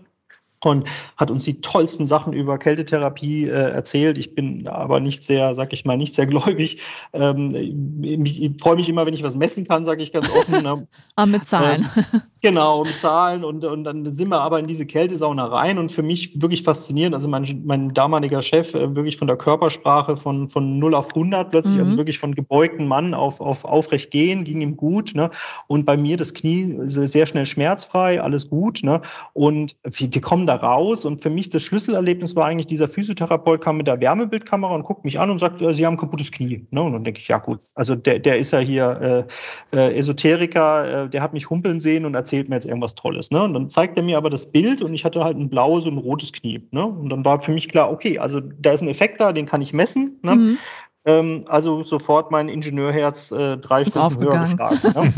und hat uns die tollsten Sachen über Kältetherapie äh, erzählt. Ich bin aber nicht sehr, sag ich mal, nicht sehr [LAUGHS] gläubig. Ähm, ich, ich freue mich immer, wenn ich was messen kann, sage ich ganz offen. Ne? [LAUGHS] ah, mit Zahlen. Ähm, Genau, mit Zahlen und, und dann sind wir aber in diese Kältesauna rein und für mich wirklich faszinierend. Also mein, mein damaliger Chef äh, wirklich von der Körpersprache von, von 0 auf 100 plötzlich, also mhm. also wirklich von gebeugten Mann auf, auf aufrecht gehen, ging ihm gut. Ne? Und bei mir das Knie sehr schnell schmerzfrei, alles gut. Ne? Und wir, wir kommen da raus und für mich das Schlüsselerlebnis war eigentlich, dieser Physiotherapeut kam mit der Wärmebildkamera und guckt mich an und sagt, äh, Sie haben kaputtes Knie. Ne? Und dann denke ich, ja gut, also der, der ist ja hier äh, äh, Esoteriker, äh, der hat mich humpeln sehen und erzählt, mir jetzt irgendwas Tolles. Ne? Und dann zeigt er mir aber das Bild und ich hatte halt ein blaues und ein rotes Knie. Ne? Und dann war für mich klar, okay, also da ist ein Effekt da, den kann ich messen. Mhm. Ähm, also sofort mein Ingenieurherz äh, drei ist Stunden höher geschlagen. Ne?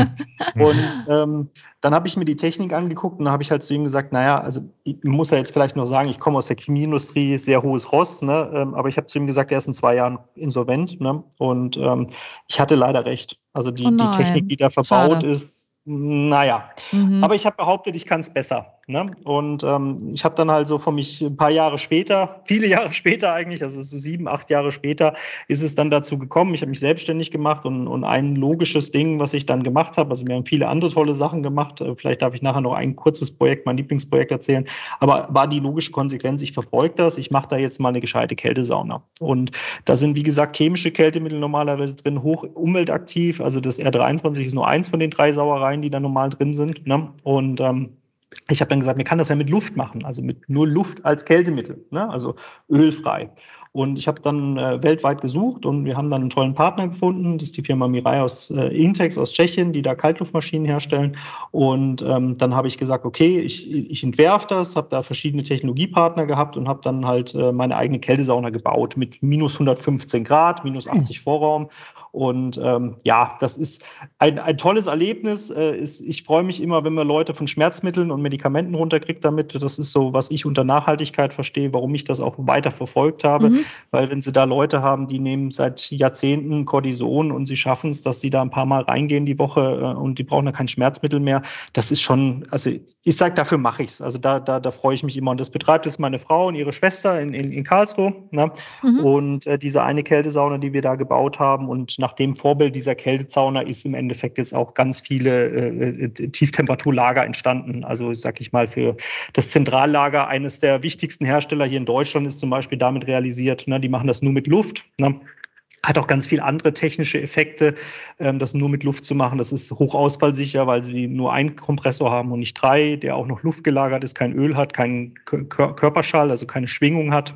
[LAUGHS] und ähm, dann habe ich mir die Technik angeguckt und da habe ich halt zu ihm gesagt, naja, also ich muss ja jetzt vielleicht noch sagen, ich komme aus der Chemieindustrie, sehr hohes Ross, ne? Ähm, aber ich habe zu ihm gesagt, er ist in zwei Jahren insolvent. Ne? Und ähm, ich hatte leider recht. Also die, oh die Technik, die da verbaut Schade. ist, naja, mhm. aber ich habe behauptet, ich kann es besser. Ne? Und ähm, ich habe dann halt so von mich ein paar Jahre später, viele [LAUGHS] Jahre später eigentlich, also so sieben, acht Jahre später, ist es dann dazu gekommen. Ich habe mich selbstständig gemacht und, und ein logisches Ding, was ich dann gemacht habe, also wir haben viele andere tolle Sachen gemacht. Äh, vielleicht darf ich nachher noch ein kurzes Projekt, mein Lieblingsprojekt erzählen. Aber war die logische Konsequenz, ich verfolge das, ich mache da jetzt mal eine gescheite Kältesauna. Und da sind, wie gesagt, chemische Kältemittel normalerweise drin, hoch umweltaktiv. Also das R23 ist nur eins von den drei Sauereien, die da normal drin sind. Ne? Und ähm, ich habe dann gesagt, man kann das ja mit Luft machen, also mit nur Luft als Kältemittel, ne? also ölfrei. Und ich habe dann äh, weltweit gesucht und wir haben dann einen tollen Partner gefunden. Das ist die Firma Mirai aus äh, Intex aus Tschechien, die da Kaltluftmaschinen herstellen. Und ähm, dann habe ich gesagt, okay, ich, ich entwerfe das, habe da verschiedene Technologiepartner gehabt und habe dann halt äh, meine eigene Kältesauna gebaut mit minus 115 Grad, minus 80 Vorraum und ähm, ja, das ist ein, ein tolles Erlebnis. Äh, ist, ich freue mich immer, wenn man Leute von Schmerzmitteln und Medikamenten runterkriegt damit. Das ist so, was ich unter Nachhaltigkeit verstehe, warum ich das auch weiter verfolgt habe. Mhm. Weil wenn sie da Leute haben, die nehmen seit Jahrzehnten Cortison und sie schaffen es, dass sie da ein paar Mal reingehen die Woche äh, und die brauchen da kein Schmerzmittel mehr, das ist schon, also ich sage, dafür mache ich es. Also da, da, da freue ich mich immer. Und das betreibt jetzt meine Frau und ihre Schwester in, in, in Karlsruhe. Ne? Mhm. Und äh, diese eine Kältesauna, die wir da gebaut haben und nach dem Vorbild dieser Kältezauner ist im Endeffekt jetzt auch ganz viele äh, äh Tieftemperaturlager entstanden. Also sag ich mal, für das Zentrallager eines der wichtigsten Hersteller hier in Deutschland ist zum Beispiel damit realisiert, ne, die machen das nur mit Luft. Ne? hat auch ganz viele andere technische Effekte, ähm, das nur mit Luft zu machen. Das ist hochausfallsicher, weil sie nur einen Kompressor haben und nicht drei, der auch noch Luft gelagert ist, kein Öl hat, keinen Körperschall, also keine Schwingung hat.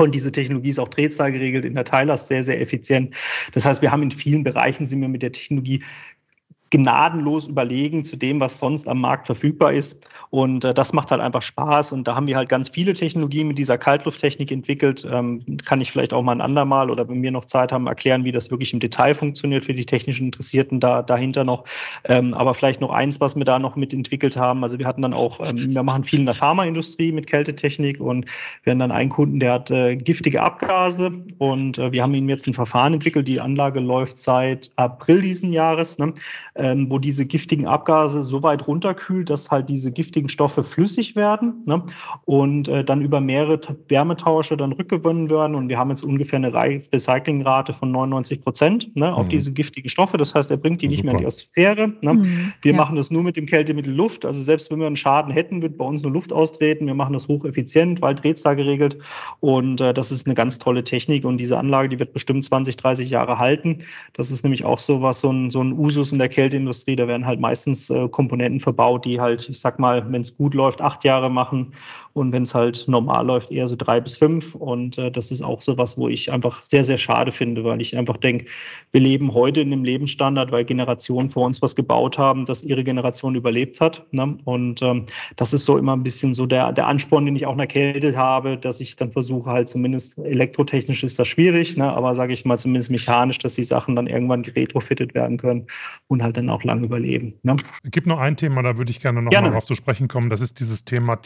Und diese Technologie ist auch Drehzahl geregelt, in der Teillast sehr, sehr effizient. Das heißt, wir haben in vielen Bereichen sind wir mit der Technologie gnadenlos überlegen zu dem, was sonst am Markt verfügbar ist. Und äh, das macht halt einfach Spaß. Und da haben wir halt ganz viele Technologien mit dieser Kaltlufttechnik entwickelt. Ähm, kann ich vielleicht auch mal ein andermal oder wenn wir noch Zeit haben, erklären, wie das wirklich im Detail funktioniert für die technischen Interessierten da, dahinter noch. Ähm, aber vielleicht noch eins, was wir da noch mit entwickelt haben. Also wir hatten dann auch, ähm, wir machen viel in der Pharmaindustrie mit Kältetechnik und wir haben dann einen Kunden, der hat äh, giftige Abgase und äh, wir haben ihm jetzt ein Verfahren entwickelt. Die Anlage läuft seit April diesen Jahres. Ne? Ähm, wo diese giftigen Abgase so weit runterkühlt, dass halt diese giftigen Stoffe flüssig werden ne? und äh, dann über mehrere Wärmetausche dann rückgewonnen werden. Und wir haben jetzt ungefähr eine Recyclingrate von 99 Prozent ne, auf mhm. diese giftigen Stoffe. Das heißt, er bringt die nicht Super. mehr in die Atmosphäre. Ne? Mhm. Wir ja. machen das nur mit dem Kältemittel Luft. Also selbst wenn wir einen Schaden hätten, wird bei uns nur Luft austreten. Wir machen das hocheffizient, weil Drehzahl geregelt. Und äh, das ist eine ganz tolle Technik. Und diese Anlage, die wird bestimmt 20, 30 Jahre halten. Das ist nämlich auch so was, so ein, so ein Usus in der Kälte Geldindustrie, da werden halt meistens äh, Komponenten verbaut, die halt, ich sag mal, wenn es gut läuft, acht Jahre machen und wenn es halt normal läuft, eher so drei bis fünf. Und äh, das ist auch so was, wo ich einfach sehr, sehr schade finde, weil ich einfach denke, wir leben heute in einem Lebensstandard, weil Generationen vor uns was gebaut haben, das ihre Generation überlebt hat. Ne? Und ähm, das ist so immer ein bisschen so der, der Ansporn, den ich auch in der Kälte habe, dass ich dann versuche, halt zumindest elektrotechnisch ist das schwierig, ne? aber sage ich mal zumindest mechanisch, dass die Sachen dann irgendwann retrofitted werden können und halt dann auch lang überleben. Ne? Es gibt noch ein Thema, da würde ich gerne noch gerne. mal darauf zu sprechen kommen. Das ist dieses Thema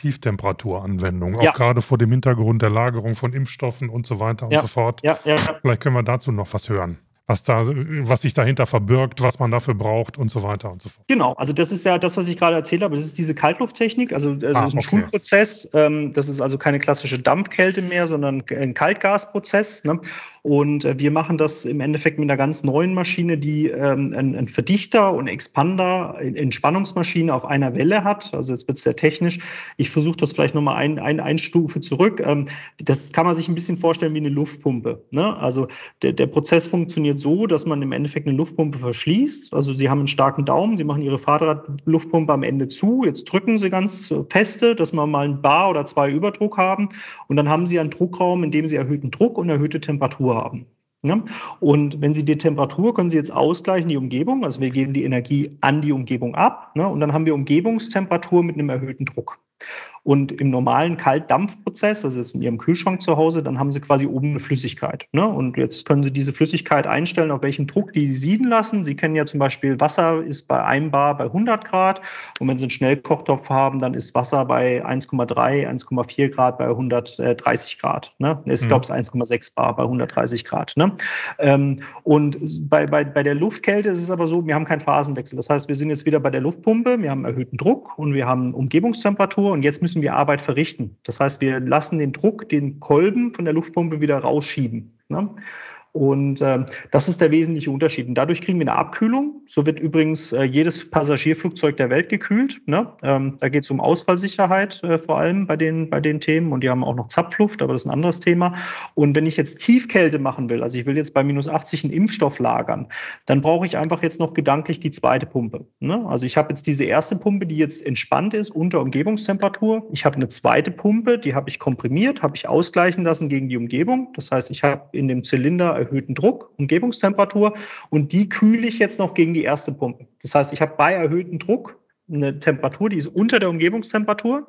Tieftemperatur-Anwendung. Auch ja. gerade vor dem Hintergrund der Lagerung von Impfstoffen und so weiter und ja. so fort. Ja, ja. Vielleicht können wir dazu noch was hören was da, was sich dahinter verbirgt, was man dafür braucht und so weiter und so fort. Genau, also das ist ja das, was ich gerade erzählt habe. Das ist diese Kaltlufttechnik, also äh, das ah, ist ein okay. Schulprozess. Ähm, das ist also keine klassische Dampfkälte mehr, sondern ein Kaltgasprozess. Ne? Und äh, wir machen das im Endeffekt mit einer ganz neuen Maschine, die ähm, einen Verdichter und Expander, Entspannungsmaschine auf einer Welle hat. Also jetzt wird es sehr technisch. Ich versuche das vielleicht nochmal ein, ein, ein Stufe zurück. Ähm, das kann man sich ein bisschen vorstellen wie eine Luftpumpe. Ne? Also der, der Prozess funktioniert so, dass man im Endeffekt eine Luftpumpe verschließt. Also Sie haben einen starken Daumen, Sie machen Ihre Fahrradluftpumpe am Ende zu. Jetzt drücken Sie ganz feste, dass wir mal ein Bar oder zwei Überdruck haben. Und dann haben Sie einen Druckraum, in dem Sie erhöhten Druck und erhöhte Temperatur haben. Ja? Und wenn Sie die Temperatur, können Sie jetzt ausgleichen, die Umgebung. Also wir geben die Energie an die Umgebung ab. Ne? Und dann haben wir Umgebungstemperatur mit einem erhöhten Druck. Und im normalen Kaltdampfprozess, also jetzt in Ihrem Kühlschrank zu Hause, dann haben Sie quasi oben eine Flüssigkeit. Ne? Und jetzt können Sie diese Flüssigkeit einstellen, auf welchen Druck die Sie sieden lassen. Sie kennen ja zum Beispiel, Wasser ist bei einem Bar bei 100 Grad. Und wenn Sie einen Schnellkochtopf haben, dann ist Wasser bei 1,3, 1,4 Grad bei 130 Grad. Ne? Ich glaube, es ist 1,6 Bar bei 130 Grad. Ne? Ähm, und bei, bei, bei der Luftkälte ist es aber so, wir haben keinen Phasenwechsel. Das heißt, wir sind jetzt wieder bei der Luftpumpe, wir haben erhöhten Druck und wir haben Umgebungstemperatur und jetzt müssen müssen wir Arbeit verrichten. Das heißt, wir lassen den Druck, den Kolben von der Luftpumpe wieder rausschieben. Ne? Und äh, das ist der wesentliche Unterschied. Und dadurch kriegen wir eine Abkühlung. So wird übrigens äh, jedes Passagierflugzeug der Welt gekühlt. Ne? Ähm, da geht es um Ausfallsicherheit äh, vor allem bei den, bei den Themen. Und die haben auch noch Zapfluft, aber das ist ein anderes Thema. Und wenn ich jetzt Tiefkälte machen will, also ich will jetzt bei minus 80 einen Impfstoff lagern, dann brauche ich einfach jetzt noch gedanklich die zweite Pumpe. Ne? Also ich habe jetzt diese erste Pumpe, die jetzt entspannt ist unter Umgebungstemperatur. Ich habe eine zweite Pumpe, die habe ich komprimiert, habe ich ausgleichen lassen gegen die Umgebung. Das heißt, ich habe in dem Zylinder erhöhten Druck, Umgebungstemperatur und die kühle ich jetzt noch gegen die erste Pumpe. Das heißt, ich habe bei erhöhtem Druck eine Temperatur, die ist unter der Umgebungstemperatur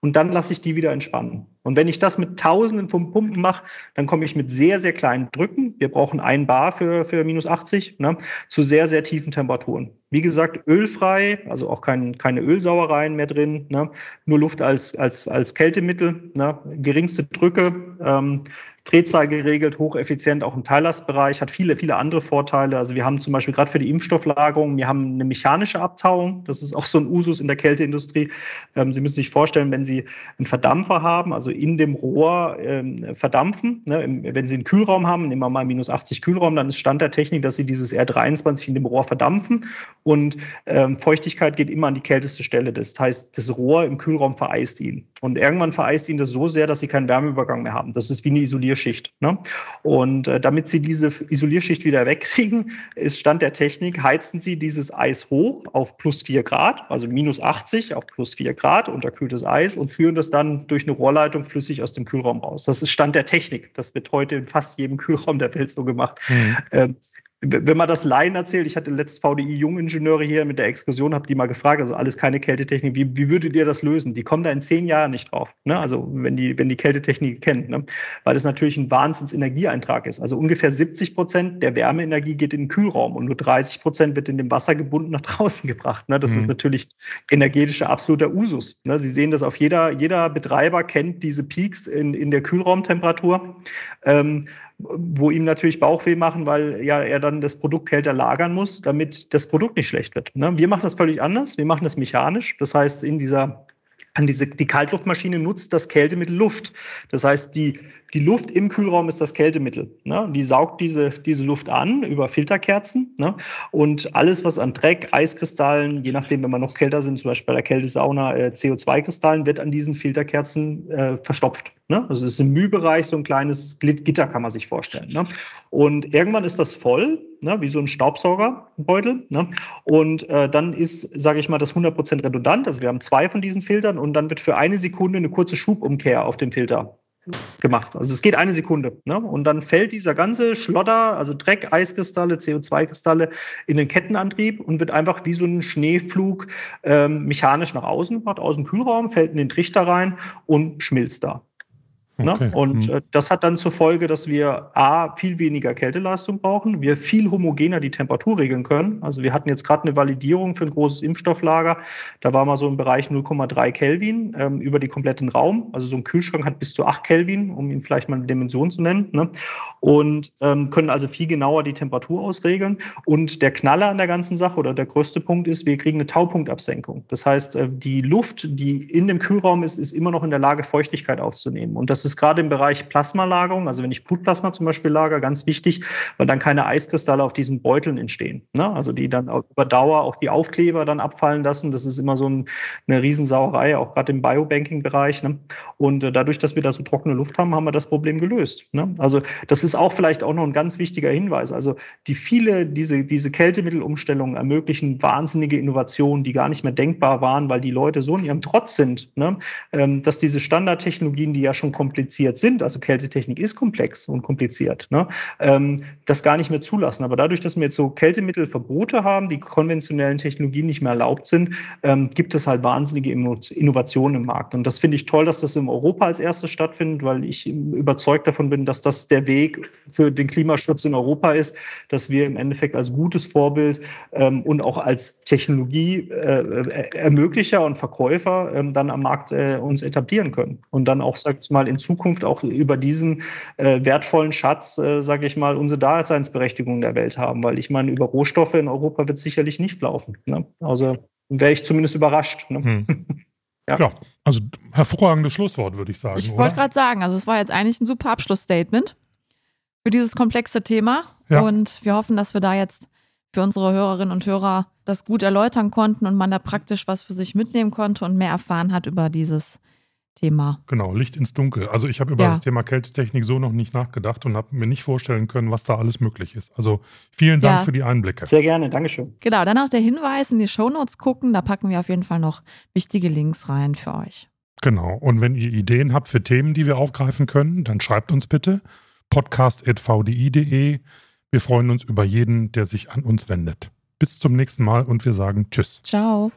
und dann lasse ich die wieder entspannen. Und wenn ich das mit Tausenden von Pumpen mache, dann komme ich mit sehr, sehr kleinen Drücken, wir brauchen ein Bar für, für minus 80, ne, zu sehr, sehr tiefen Temperaturen. Wie gesagt, ölfrei, also auch kein, keine Ölsauereien mehr drin, ne, nur Luft als, als, als Kältemittel, ne, geringste Drücke, ähm, Drehzahl geregelt, hocheffizient, auch im Teillastbereich, hat viele, viele andere Vorteile. Also wir haben zum Beispiel gerade für die Impfstofflagerung, wir haben eine mechanische Abtauung. Das ist auch so ein Usus in der Kälteindustrie. Ähm, Sie müssen sich vorstellen, wenn Sie einen Verdampfer haben, also in dem Rohr ähm, verdampfen, ne, wenn Sie einen Kühlraum haben, nehmen wir mal minus 80 Kühlraum, dann ist Stand der Technik, dass Sie dieses R23 in dem Rohr verdampfen und ähm, Feuchtigkeit geht immer an die kälteste Stelle. Das heißt, das Rohr im Kühlraum vereist ihn. Und irgendwann vereist ihn das so sehr, dass Sie keinen Wärmeübergang mehr haben. haben. Das ist wie eine Isolierschicht. Ne? Und äh, damit Sie diese Isolierschicht wieder wegkriegen, ist Stand der Technik, heizen Sie dieses Eis hoch auf plus 4 Grad, also minus 80 auf plus 4 Grad, unterkühltes Eis und führen das dann durch eine Rohrleitung flüssig aus dem Kühlraum raus. Das ist Stand der Technik. Das wird heute in fast jedem [LAUGHS] Kühlraum der Welt so gemacht. Mhm. Ähm, wenn man das Laien erzählt, ich hatte letztes VDI Jungingenieure hier mit der Exkursion, habe die mal gefragt, also alles keine Kältetechnik, wie, wie würdet ihr das lösen? Die kommen da in zehn Jahren nicht drauf, ne? also wenn die, wenn die Kältetechnik kennt, ne? weil das natürlich ein Wahnsinns Energieeintrag ist. Also ungefähr 70 Prozent der Wärmeenergie geht in den Kühlraum und nur 30 Prozent wird in dem Wasser gebunden nach [LAUGHS] draußen gebracht. Ne? Das mhm. ist natürlich energetischer absoluter Usus. Ne? Sie sehen das auf jeder, jeder Betreiber kennt diese Peaks in, in der Kühlraumtemperatur. Ähm, wo ihm natürlich Bauchweh machen, weil ja er dann das Produkt kälter lagern muss, damit das Produkt nicht schlecht wird. Ne? Wir machen das völlig anders. Wir machen das mechanisch. Das heißt, in dieser an diese, die Kaltluftmaschine nutzt das Kältemittel Luft. Das heißt, die, die Luft im Kühlraum ist das Kältemittel. Ne? Die saugt diese, diese Luft an über Filterkerzen. Ne? Und alles, was an Dreck, Eiskristallen, je nachdem, wenn wir noch kälter sind, zum Beispiel bei der Kältesauna, äh, CO2-Kristallen, wird an diesen Filterkerzen äh, verstopft. Ne? Also es ist im Mühbereich so ein kleines Gitter, kann man sich vorstellen. Ne? Und irgendwann ist das voll, ne? wie so ein Staubsaugerbeutel. Ne? Und äh, dann ist, sage ich mal, das 100% redundant. Also wir haben zwei von diesen Filtern und dann wird für eine Sekunde eine kurze Schubumkehr auf dem Filter gemacht. Also es geht eine Sekunde. Ne? Und dann fällt dieser ganze Schlotter, also Dreck, Eiskristalle, CO2-Kristalle in den Kettenantrieb und wird einfach wie so ein Schneeflug ähm, mechanisch nach außen gebracht, aus dem Kühlraum, fällt in den Trichter rein und schmilzt da. Ne? Okay. Ne? Und mhm. äh, das hat dann zur Folge, dass wir A, viel weniger Kälteleistung brauchen, wir viel homogener die Temperatur regeln können. Also wir hatten jetzt gerade eine Validierung für ein großes Impfstofflager. Da war mal so im Bereich 0,3 Kelvin ähm, über den kompletten Raum. Also so ein Kühlschrank hat bis zu 8 Kelvin, um ihn vielleicht mal eine Dimension zu nennen. Ne? Und ähm, können also viel genauer die Temperatur ausregeln. Und der Knaller an der ganzen Sache oder der größte Punkt ist, wir kriegen eine Taupunktabsenkung. Das heißt, äh, die Luft, die in dem Kühlraum ist, ist immer noch in der Lage, Feuchtigkeit aufzunehmen. Und das ist ist gerade im Bereich Plasmalagerung, also wenn ich Blutplasma zum Beispiel lager, ganz wichtig, weil dann keine Eiskristalle auf diesen Beuteln entstehen. Ne? Also die dann über Dauer auch die Aufkleber dann abfallen lassen. Das ist immer so ein, eine Riesensauerei, auch gerade im Biobanking-Bereich. Ne? Und äh, dadurch, dass wir da so trockene Luft haben, haben wir das Problem gelöst. Ne? Also das ist auch vielleicht auch noch ein ganz wichtiger Hinweis. Also die viele, diese, diese Kältemittelumstellungen ermöglichen wahnsinnige Innovationen, die gar nicht mehr denkbar waren, weil die Leute so in ihrem Trotz sind, ne? ähm, dass diese Standardtechnologien, die ja schon kompliziert kompliziert sind, also Kältetechnik ist komplex und kompliziert, ne, ähm, das gar nicht mehr zulassen. Aber dadurch, dass wir jetzt so Kältemittelverbote haben, die konventionellen Technologien nicht mehr erlaubt sind, ähm, gibt es halt wahnsinnige Innovationen im Markt. Und das finde ich toll, dass das in Europa als erstes stattfindet, weil ich überzeugt davon bin, dass das der Weg für den Klimaschutz in Europa ist, dass wir im Endeffekt als gutes Vorbild ähm, und auch als Technologieermöglicher äh, und Verkäufer ähm, dann am Markt äh, uns etablieren können und dann auch, sag ich mal, in Zukunft auch über diesen äh, wertvollen Schatz, äh, sage ich mal, unsere Daseinsberechtigung in der Welt haben. Weil ich meine, über Rohstoffe in Europa wird es sicherlich nicht laufen. Ne? Also wäre ich zumindest überrascht. Ne? Hm. [LAUGHS] ja. ja. also hervorragendes Schlusswort, würde ich sagen. Ich wollte gerade sagen, also es war jetzt eigentlich ein super Abschlussstatement für dieses komplexe Thema. Ja. Und wir hoffen, dass wir da jetzt für unsere Hörerinnen und Hörer das gut erläutern konnten und man da praktisch was für sich mitnehmen konnte und mehr erfahren hat über dieses Thema. Genau, Licht ins Dunkel. Also ich habe über ja. das Thema Kältetechnik so noch nicht nachgedacht und habe mir nicht vorstellen können, was da alles möglich ist. Also vielen Dank ja. für die Einblicke. Sehr gerne, Dankeschön. Genau, dann auch der Hinweis in die Shownotes gucken, da packen wir auf jeden Fall noch wichtige Links rein für euch. Genau, und wenn ihr Ideen habt für Themen, die wir aufgreifen können, dann schreibt uns bitte podcast.vdi.de. Wir freuen uns über jeden, der sich an uns wendet. Bis zum nächsten Mal und wir sagen Tschüss. Ciao.